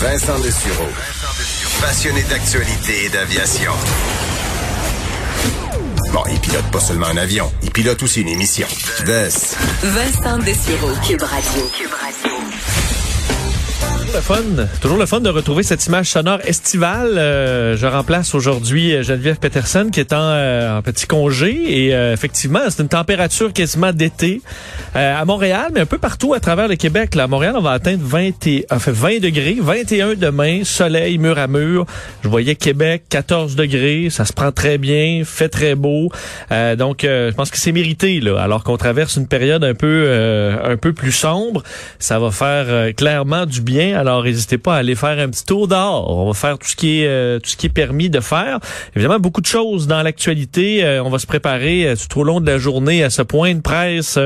Vincent Dessureau. Passionné d'actualité et d'aviation. Bon, il pilote pas seulement un avion, il pilote aussi une émission. Vincent Dessureau, Cube. Cube. Le fun, toujours le fun de retrouver cette image sonore estivale. Euh, je remplace aujourd'hui euh, Geneviève Peterson qui est en, euh, en petit congé et euh, effectivement c'est une température quasiment d'été à Montréal, mais un peu partout à travers le Québec. Là, à Montréal, on va atteindre 20 et, enfin, 20 degrés, 21 demain, soleil mur à mur. Je voyais Québec 14 degrés, ça se prend très bien, fait très beau. donc je pense que c'est mérité là, alors qu'on traverse une période un peu un peu plus sombre. Ça va faire clairement du bien alors, n'hésitez pas à aller faire un petit tour dehors. On va faire tout ce qui est euh, tout ce qui est permis de faire. Évidemment, beaucoup de choses dans l'actualité. Euh, on va se préparer euh, tout au long de la journée à ce point de presse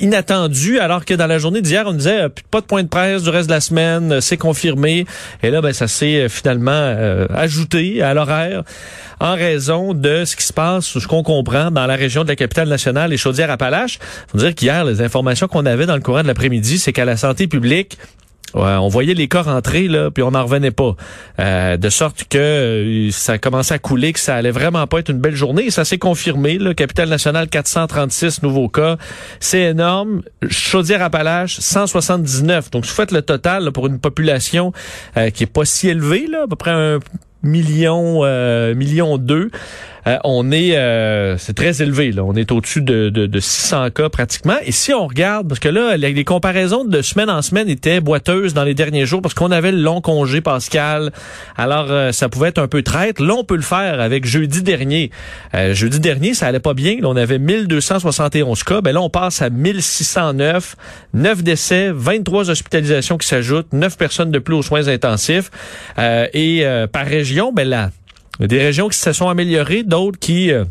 inattendu, alors que dans la journée d'hier, on disait pas de point de presse du reste de la semaine, c'est confirmé. Et là, ben, ça s'est finalement ajouté à l'horaire en raison de ce qui se passe, ce qu'on comprend dans la région de la capitale nationale et Chaudière-Appalaches. Faut dire qu'hier, les informations qu'on avait dans le courant de l'après-midi, c'est qu'à la santé publique, On voyait les cas rentrer là, puis on n'en revenait pas, euh, de sorte que euh, ça commençait à couler, que ça allait vraiment pas être une belle journée. Ça s'est confirmé. Le Capitale nationale 436 nouveaux cas, c'est énorme. Chaudière-Appalaches 179. Donc, si vous faites le total pour une population euh, qui est pas si élevée, là, à peu près un million, euh, million deux. Euh, on est, euh, c'est très élevé. Là. On est au-dessus de, de, de, 600 cas pratiquement. Et si on regarde, parce que là, les, comparaisons de semaine en semaine étaient boiteuses dans les derniers jours parce qu'on avait le long congé pascal. Alors, euh, ça pouvait être un peu traître. Là, on peut le faire avec jeudi dernier. jeudi dernier, ça allait pas bien. Là, on avait 1271 cas. Ben là, on passe à 1609. 9 décès, 23 hospitalisations qui s'ajoutent, 9 personnes de plus aux soins intensifs. et par région, ben là, des régions qui se sont améliorées, d'autres qui... Euh,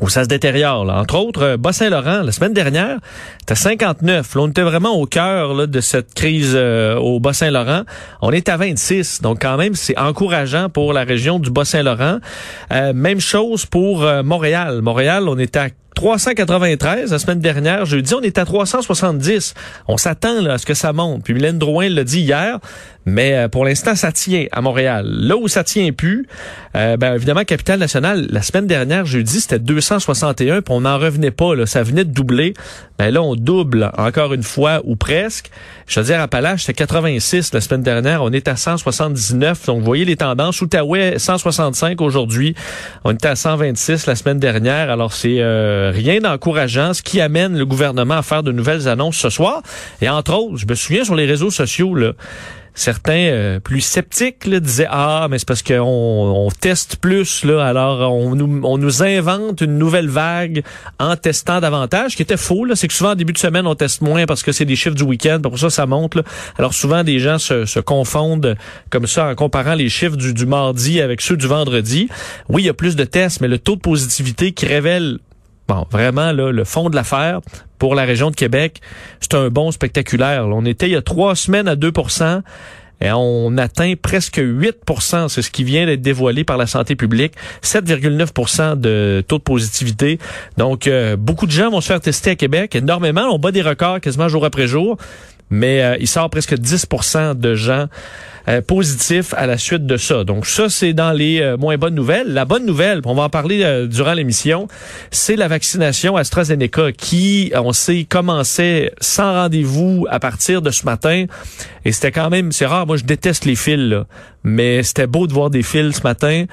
où ça se détériore. Entre autres, euh, Bas-Saint-Laurent, la semaine dernière, c'était 59. Là, on était vraiment au cœur de cette crise euh, au Bas-Saint-Laurent. On est à 26. Donc, quand même, c'est encourageant pour la région du Bas-Saint-Laurent. même chose pour Montréal. Montréal, on est à 393 la semaine dernière. Jeudi, on est à 370. On s'attend à ce que ça monte. Puis Mylène Drouin l'a dit hier, mais euh, pour l'instant, ça tient à Montréal. Là où ça tient plus, euh, ben évidemment, Capitale Nationale, la semaine dernière, jeudi, c'était 261, puis on n'en revenait pas. Là, ça venait de doubler. Ben là, on double encore une fois ou presque. Je veux dire, à Palage, c'était 86 la semaine dernière. On est à 179. Donc, vous voyez les tendances. Outaouais, 165 aujourd'hui. On était à 126 la semaine dernière. Alors, c'est euh, rien d'encourageant, ce qui amène le gouvernement à faire de nouvelles annonces ce soir. Et entre autres, je me souviens sur les réseaux sociaux, là, certains euh, plus sceptiques là, disaient ah mais c'est parce qu'on on teste plus là alors on nous on nous invente une nouvelle vague en testant davantage qui était faux là c'est que souvent en début de semaine on teste moins parce que c'est des chiffres du week-end pour ça ça monte là. alors souvent des gens se, se, confondent comme ça en comparant les chiffres du, du mardi avec ceux du vendredi oui il y a plus de tests mais le taux de positivité qui révèle Bon, vraiment, là, le fond de l'affaire pour la région de Québec, c'est un bon spectaculaire. On était il y a trois semaines à 2% et on atteint presque 8% C'est ce qui vient d'être dévoilé par la santé publique. 7,9% de taux de positivité. Donc, euh, beaucoup de gens vont se faire tester à Québec. Énormément. On bat des records quasiment jour après jour. Mais euh, il sort presque 10% de gens euh, positif à la suite de ça. Donc ça, c'est dans les euh, moins bonnes nouvelles. La bonne nouvelle, on va en parler euh, durant l'émission, c'est la vaccination AstraZeneca qui, on sait, commençait sans rendez-vous à partir de ce matin. Et c'était quand même, c'est rare, moi je déteste les fils. Mais c'était beau de voir des fils ce matin.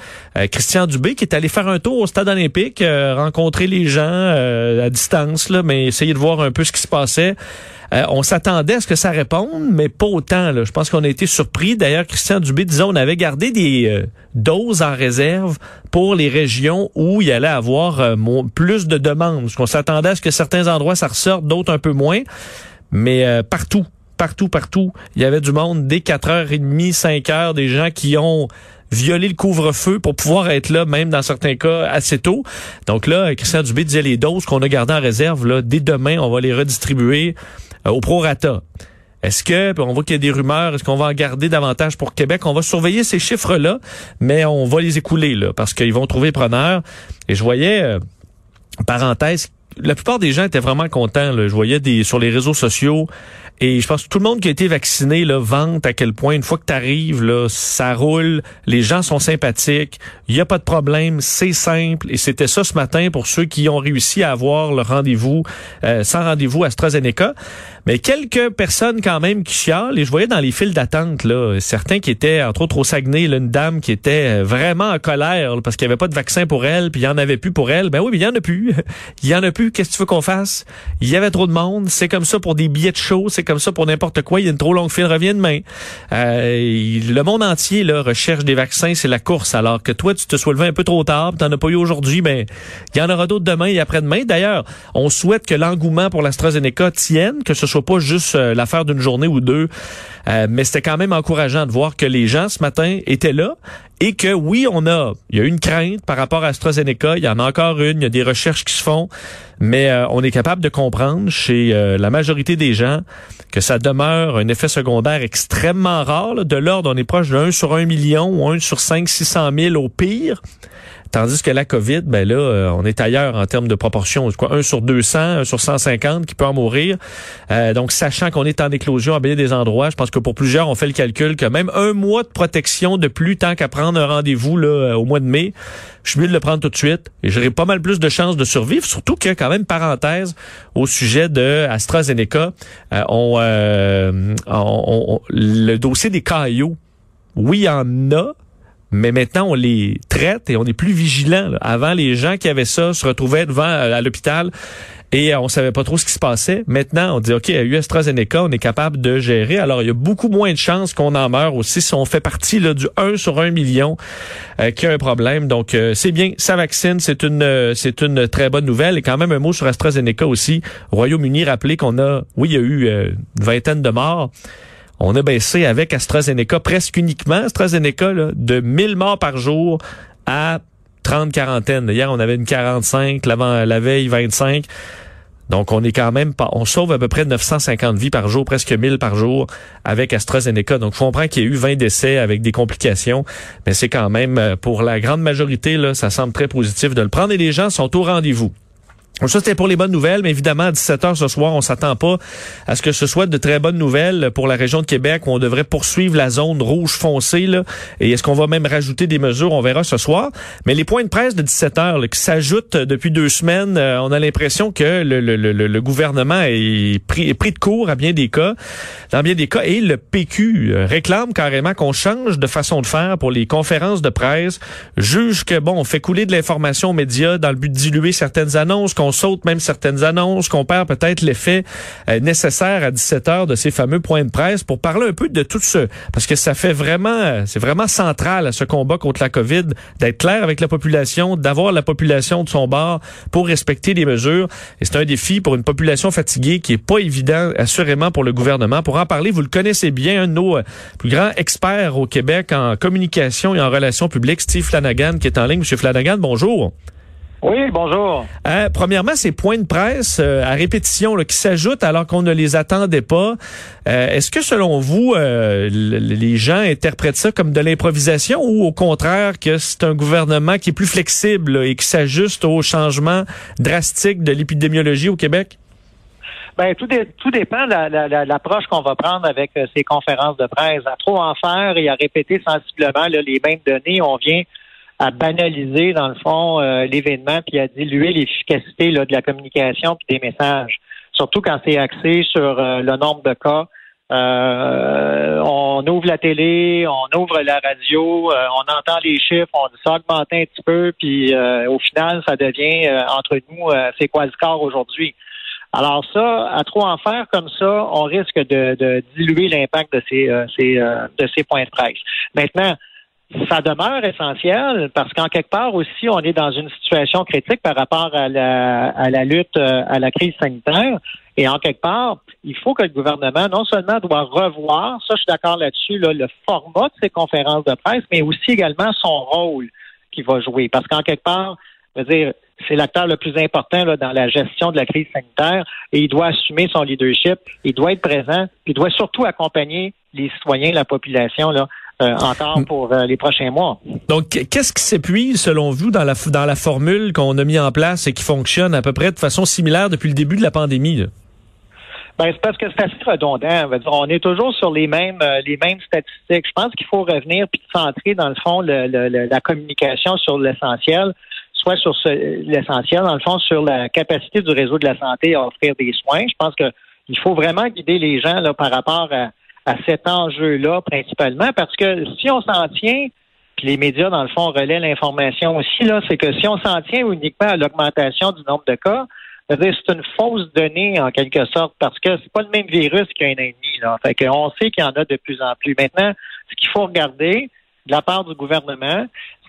Christian Dubé qui est allé faire un tour au stade olympique, rencontrer les gens à distance, là, mais essayer de voir un peu ce qui se passait. Euh, on s'attendait à ce que ça réponde, mais pas autant. Je pense qu'on a été surpris. D'ailleurs, Christian Dubé disait on avait gardé des euh, doses en réserve pour les régions où il allait avoir euh, plus de demandes. Parce qu'on s'attendait à ce que certains endroits ça ressorte, d'autres un peu moins. Mais partout, partout, partout, il y avait du monde dès 4h30, 5h, des gens qui ont violé le couvre-feu pour pouvoir être là, même dans certains cas, assez tôt. Donc là, Christian Dubé disait les doses qu'on a gardées en réserve, là, dès demain, on va les redistribuer euh, au prorata. Est-ce que, on voit qu'il y a des rumeurs, est-ce qu'on va en garder davantage pour Québec? On va surveiller ces chiffres-là, mais on va les écouler, là, parce qu'ils vont trouver preneur. Et je voyais, euh, parenthèse, la plupart des gens étaient vraiment contents. Là. Je voyais des sur les réseaux sociaux Et je pense que tout le monde qui a été vacciné là, vante à quel point, une fois que tu arrives, là, ça roule, les gens sont sympathiques, il n'y a pas de problème, c'est simple. Et c'était ça ce matin pour ceux qui ont réussi à avoir le rendez-vous euh, sans rendez-vous AstraZeneca. Mais quelques personnes quand même qui chialent, et je voyais dans les files d'attente, là, certains qui étaient, entre autres au Saguenay, là, une dame qui était euh, vraiment en colère parce qu'il n'y avait pas de vaccin pour elle, puis il n'y en avait plus pour elle. Ben oui, mais il n'y en a plus. il y en a plus. Qu'est-ce que tu veux qu'on fasse? Il y avait trop de monde. C'est comme ça pour des billets de show. C'est comme ça pour n'importe quoi. Il y a une trop longue file, revient demain. Euh, le monde entier là, recherche des vaccins, c'est la course. Alors que toi, tu te sois levé un peu trop tard, tu n'en as pas eu aujourd'hui, ben, il y en aura d'autres demain et après-demain. D'ailleurs, on souhaite que l'engouement pour l'AstraZeneca tienne, que ce soit pas juste euh, l'affaire d'une journée ou deux. Euh, mais c'était quand même encourageant de voir que les gens ce matin étaient là et que oui, on a, il y a une crainte par rapport à AstraZeneca, il y en a encore une, il y a des recherches qui se font, mais euh, on est capable de comprendre chez euh, la majorité des gens que ça demeure un effet secondaire extrêmement rare. De l'ordre, on est proche de 1 sur 1 million ou 1 sur 5, 600 000 au pire. Tandis que la COVID, ben là, euh, on est ailleurs en termes de proportion. Quoi, 1 sur 200, 1 sur 150 qui peut en mourir. Euh, donc, sachant qu'on est en éclosion à bien des endroits, je pense que pour plusieurs, on fait le calcul que même un mois de protection de plus tant qu'à prendre un rendez-vous là euh, au mois de mai, je suis mieux de le prendre tout de suite et j'aurai pas mal plus de chances de survivre. Surtout a quand même parenthèse au sujet de AstraZeneca. on, le dossier des caillots, oui, il y en a, mais maintenant on les traite et on est plus vigilant. Avant, les gens qui avaient ça se retrouvaient devant euh, à l'hôpital et euh, on savait pas trop ce qui se passait. Maintenant, on dit OK, à AstraZeneca, on est capable de gérer. Alors, il y a beaucoup moins de chances qu'on en meure aussi si on fait partie du 1 sur 1 million euh, qui a un problème. Donc, c'est bien, ça vaccine, c'est une c'est une très bonne nouvelle. Et quand même un mot sur AstraZeneca aussi. Royaume-Uni, rappelez qu'on a, oui, il y a eu une vingtaine de morts. On a baissé avec AstraZeneca presque uniquement, AstraZeneca, là, de 1000 morts par jour à 30 quarantaines. Hier, on avait une 45, l'avant, la veille 25. Donc, on est quand même pas, on sauve à peu près 950 vies par jour, presque 1000 par jour avec AstraZeneca. Donc, on comprend qu'il y a eu 20 décès avec des complications, mais c'est quand même, euh, pour la grande majorité, ça semble très positif de le prendre et les gens sont au rendez-vous. Ça, c'était pour les bonnes nouvelles, mais évidemment, à 17h ce soir, on s'attend pas à ce que ce soit de très bonnes nouvelles pour la région de Québec où on devrait poursuivre la zone rouge foncée. Là. Et est-ce qu'on va même rajouter des mesures? On verra ce soir. Mais les points de presse de 17h qui s'ajoutent depuis deux semaines, euh, on a l'impression que le, le, le, le, gouvernement est pris, pris de court à bien des cas, dans bien des cas, et le PQ euh, réclame carrément qu'on change de façon de faire pour les conférences de presse, juge que, bon, on fait couler de l'information aux médias dans le but de diluer certaines annonces, qu'on saute même certaines annonces, qu'on perd peut-être l'effet euh, nécessaire à 17 heures de ces fameux points de presse pour parler un peu de tout ce, parce que ça fait vraiment, c'est vraiment central à ce combat contre la COVID d'être clair avec la population, d'avoir la population de son bord pour respecter les mesures. Et c'est un défi pour une population fatiguée qui est pas évident, assurément, pour le gouvernement. Pour en parler, vous le connaissez bien, un de nos euh, plus grands experts au Québec en communication et en relations publiques, Steve Flanagan, qui est en ligne. Monsieur Flanagan, bonjour. Oui, bonjour. Euh, premièrement, ces points de presse euh, à répétition qui s'ajoutent alors qu'on ne les attendait pas. Euh, est-ce que selon vous, les gens interprètent ça comme de l'improvisation ou au contraire que c'est un gouvernement qui est plus flexible et qui s'ajuste aux changements drastiques de l'épidémiologie au Québec? Ben, tout, tout dépend de l'approche qu'on va prendre avec ces conférences de presse. À trop en faire et à répéter sensiblement les mêmes données, on vient à banaliser, dans le fond, euh, l'événement, puis à diluer l'efficacité de la communication puis des messages. Surtout quand c'est axé sur euh, le nombre de cas. Euh, on ouvre la télé, on ouvre la radio, on entend les chiffres, on dit ça un petit peu, puis au final, ça devient entre nous, c'est quoi le aujourd'hui? Alors ça, à trop en faire comme ça, on risque de, de diluer l'impact de ces, ces de ces points de presse. Maintenant, ça demeure essentiel parce qu'en quelque part aussi, on est dans une situation critique par rapport à la, à la lutte euh, à la crise sanitaire. Et en quelque part, il faut que le gouvernement non seulement doit revoir, ça je suis d'accord là-dessus, le format de ses conférences de presse, mais aussi également son rôle qu'il va jouer. Parce qu'en quelque part, je veux dire, c'est l'acteur le plus important là, dans la gestion de la crise sanitaire et il doit assumer son leadership, il doit être présent, puis il doit surtout accompagner les citoyens, la population là, euh, encore pour euh, les prochains mois. Donc, qu'est-ce qui s'épuise selon vous dans la dans la formule qu'on a mis en place et qui fonctionne à peu près de façon similaire depuis le début de la pandémie? Ben, c'est parce que c'est assez redondant. On, est toujours sur les mêmes euh, les mêmes statistiques. Je pense qu'il faut revenir puis centrer, dans le fond, le, la communication sur l'essentiel, soit sur l'essentiel, dans le fond, sur la capacité du réseau de la santé à offrir des soins. Je pense qu'il faut vraiment guider les gens là, par rapport à, à cet enjeu-là principalement, parce que si on s'en tient puis les médias, dans le fond, relaient l'information aussi, là, c'est que si on s'en tient uniquement à l'augmentation du nombre de cas, c'est une fausse donnée en quelque sorte parce que c'est pas le même virus qu'un ennemi. Là. Fait qu'on sait qu'il y en a de plus en plus. Maintenant, ce qu'il faut regarder de la part du gouvernement,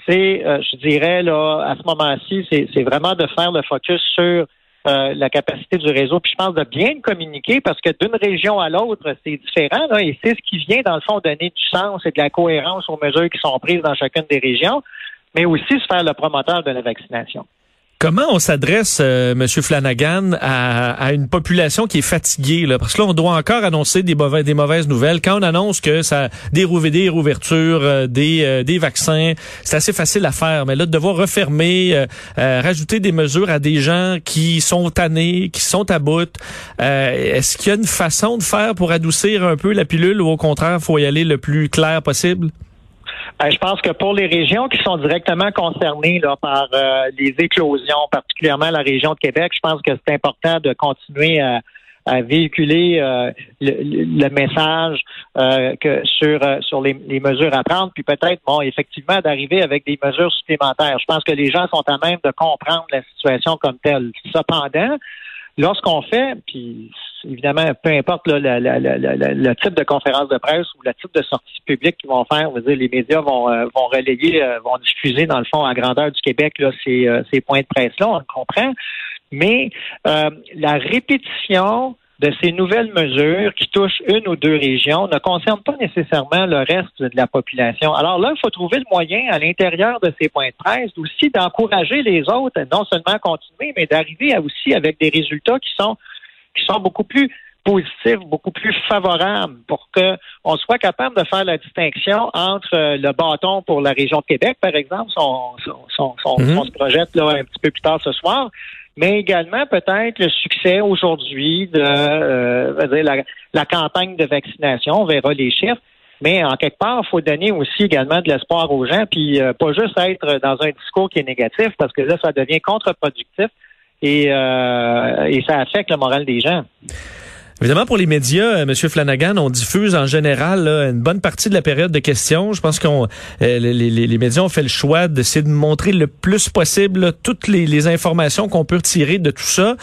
c'est, euh, je dirais là, à ce moment-ci, c'est vraiment de faire le focus sur euh, la capacité du réseau. Puis je pense de bien communiquer parce que d'une région à l'autre, c'est différent. Et c'est ce qui vient, dans le fond, donner du sens et de la cohérence aux mesures qui sont prises dans chacune des régions, mais aussi se faire le promoteur de la vaccination. Comment on s'adresse, euh, Monsieur Flanagan, à, une population qui est fatiguée? Parce que là, on doit encore annoncer des, mauvais, des mauvaises nouvelles. Quand on annonce que ça des, des rouvertures, euh, des, euh, des vaccins, c'est assez facile à faire. Mais là, de devoir refermer, euh, rajouter des mesures à des gens qui sont tannés, qui sont à bout, est-ce qu'il y a une façon de faire pour adoucir un peu la pilule ou au contraire, faut y aller le plus clair possible? Ben, je pense que pour les régions qui sont directement concernées là, par euh, les éclosions, particulièrement la région de Québec, je pense que c'est important de continuer à, véhiculer euh, le, message euh, que sur sur les, mesures à prendre, puis peut-être bon effectivement d'arriver avec des mesures supplémentaires. Je pense que les gens sont à même de comprendre la situation comme telle. Cependant, lorsqu'on fait, puis évidemment, peu importe le type de conférence de presse ou le type de sortie publique qu'ils vont faire, dire, les médias vont, euh, relayer, euh, vont diffuser, dans le fond, à grandeur du Québec, là, ces, euh, points de presse-là, on le comprend. Mais la répétition de ces nouvelles mesures qui touchent une ou deux régions ne concernent pas nécessairement le reste de la population. Alors là, il faut trouver le moyen à l'intérieur de ces points de presse aussi d'encourager les autres, non seulement à continuer, mais d'arriver aussi avec des résultats qui sont qui sont beaucoup plus positifs, beaucoup plus favorables pour qu'on soit capable de faire la distinction entre euh, le bâton pour la région de Québec, par exemple, on, mm-hmm. se projette là un petit peu plus tard ce soir, mais également peut-être le succès aujourd'hui de euh, la, la, campagne de vaccination. On verra les chiffres. Mais en quelque part, il faut donner aussi également de l'espoir aux gens, puis euh, pas juste être dans un discours qui est négatif, parce que là, ça devient contre-productif et, euh, et ça affecte le moral des gens. Évidemment, pour les médias, euh, Monsieur Flanagan, on diffuse en général une bonne partie de la période de questions. Je pense qu'on euh, les, les, médias ont fait le choix d'essayer de montrer le plus possible toutes les, informations qu'on peut retirer de tout ça.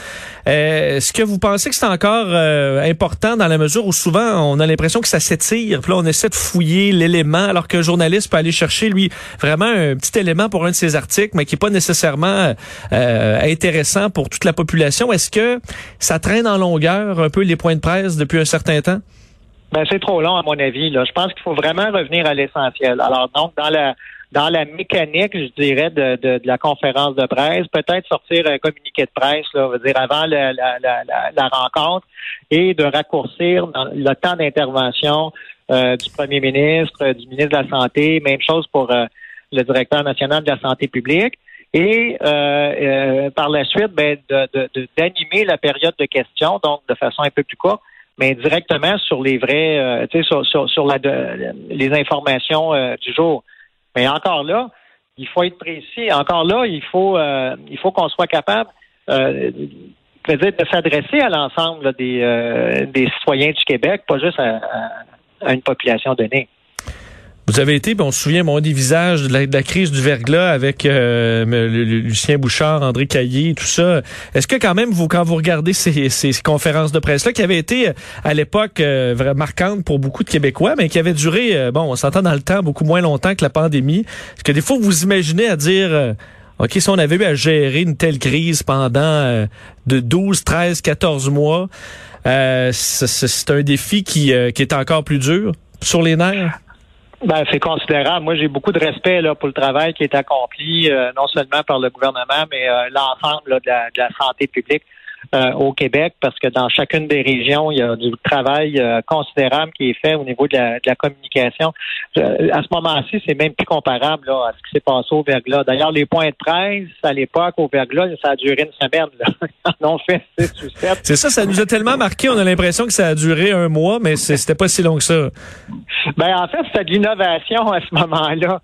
Euh, est-ce que vous pensez que c'est encore important dans la mesure où souvent on a l'impression que ça s'étire, puis là on essaie de fouiller l'élément, alors qu'un journaliste peut aller chercher lui vraiment un petit élément pour un de ses articles, mais qui est pas nécessairement intéressant pour toute la population? Est-ce que ça traîne en longueur un peu les points de presse depuis un certain temps? Ben, c'est trop long, à mon avis. Là. Je pense qu'il faut vraiment revenir à l'essentiel. Alors, donc, dans la dans la mécanique, je dirais, de, de, la conférence de presse, peut-être sortir un communiqué de presse, là, dire avant la, la, rencontre et de raccourcir le temps d'intervention euh, du premier ministre, du ministre de la Santé, même chose pour euh, le directeur national de la santé publique et euh, euh, par la suite, ben, d'animer la période de questions, donc de façon un peu plus courte, mais directement sur les vrais, euh, tu sais, sur, sur, la, les informations du jour. Mais encore là, il faut être précis. Encore là, il faut, il faut qu'on soit capable de s'adresser à l'ensemble des, des citoyens du Québec, pas juste à une population donnée. Vous avez été, on se souvient, mon des visages de la, crise du verglas avec euh, Lucien Bouchard, André Caillé, tout ça. Est-ce que quand même, vous, quand vous regardez ces, ces conférences de presse-là, qui avaient été euh, à l'époque euh, marquantes pour beaucoup de Québécois, mais qui avaient duré, bon, on s'entend dans le temps, beaucoup moins longtemps que la pandémie, est-ce que des fois, vous imaginez à dire... OK, si on avait eu à gérer une telle crise pendant de 12, 13, 14 mois, c'est un défi qui, qui est encore plus dur sur les nerfs? Ben, c'est considérable. Moi, j'ai beaucoup de respect là, pour le travail qui est accompli, euh, non seulement par le gouvernement, mais euh, l'ensemble de, la, santé publique. Euh, au Québec parce que dans chacune des régions, il y a du travail euh, considérable qui est fait au niveau de la, communication. Euh, à ce moment-ci, c'est même plus comparable là, à ce qui s'est passé au Verglas. D'ailleurs, les points de presse à l'époque au Verglas, ça a duré une semaine. Là. Ils en ont fait six ou sept. C'est ça, ça nous a tellement marqué, on a l'impression que ça a duré un mois, mais c'était pas si long que ça. Ben en fait, c'était de l'innovation à ce moment-là.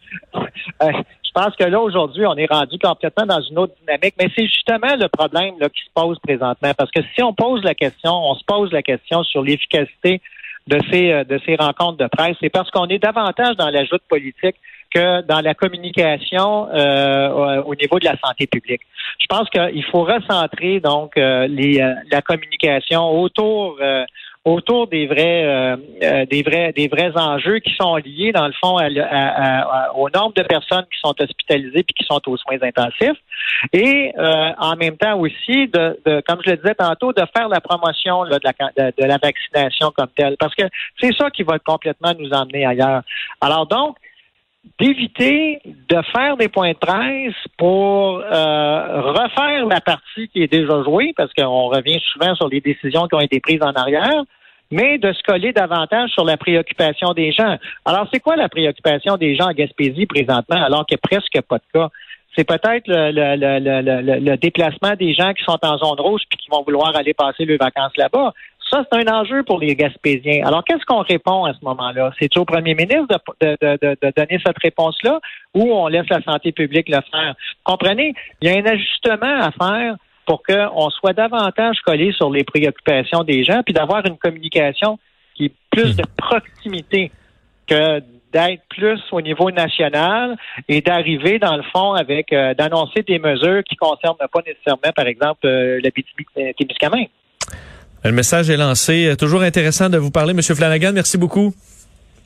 Pense que là, aujourd'hui, on est rendu complètement dans une autre dynamique. Mais c'est justement le problème là, qui se pose présentement. Parce que si on pose la question, on se pose la question sur l'efficacité de ces, euh, de ces rencontres de presse, c'est parce qu'on est davantage dans l'ajout politique que dans la communication euh, au niveau de la santé publique. Je pense qu'il faut recentrer donc euh, les, la communication autour autour des vrais, euh, euh, des vrais, des vrais enjeux qui sont liés dans le fond au nombre de personnes qui sont hospitalisées puis qui sont aux soins intensifs, et euh, en même temps aussi de, de, comme je le disais tantôt, de faire la promotion là, de, la, de, la vaccination comme telle, parce que c'est ça qui va complètement nous emmener ailleurs. Alors donc d'éviter de faire des points de presse pour euh, refaire la partie qui est déjà jouée, parce qu'on revient souvent sur les décisions qui ont été prises en arrière, mais de se coller davantage sur la préoccupation des gens. Alors, c'est quoi la préoccupation des gens à Gaspésie présentement, alors qu'il n'y a presque pas de cas? C'est peut-être le, le, le, déplacement des gens qui sont en zone rouge puis qui vont vouloir aller passer leurs vacances là-bas. Ça, c'est un enjeu pour les Gaspésiens. Alors, qu'est-ce qu'on répond à ce moment-là? C'est au premier ministre de, de, de, de donner cette réponse-là ou on laisse la santé publique le faire? Comprenez? Il y a un ajustement à faire pour qu'on soit davantage collé sur les préoccupations des gens, puis d'avoir une communication qui est plus hmm. de proximité que d'être plus au niveau national et d'arriver, dans le fond, avec euh, d'annoncer des mesures qui ne concernent pas nécessairement, par exemple, euh, la Témiscamingue. Le message est lancé. Toujours intéressant de vous parler, M. Flanagan. Merci beaucoup.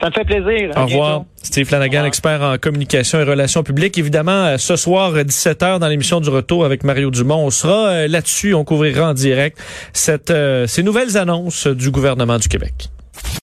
Ça me fait plaisir. Au revoir. Steve Flanagan, expert en communication et relations publiques. Évidemment, euh, ce soir, 17h, dans l'émission du retour avec Mario Dumont, on sera euh, là-dessus. On couvrira en direct cette, euh, ces nouvelles annonces du gouvernement du Québec.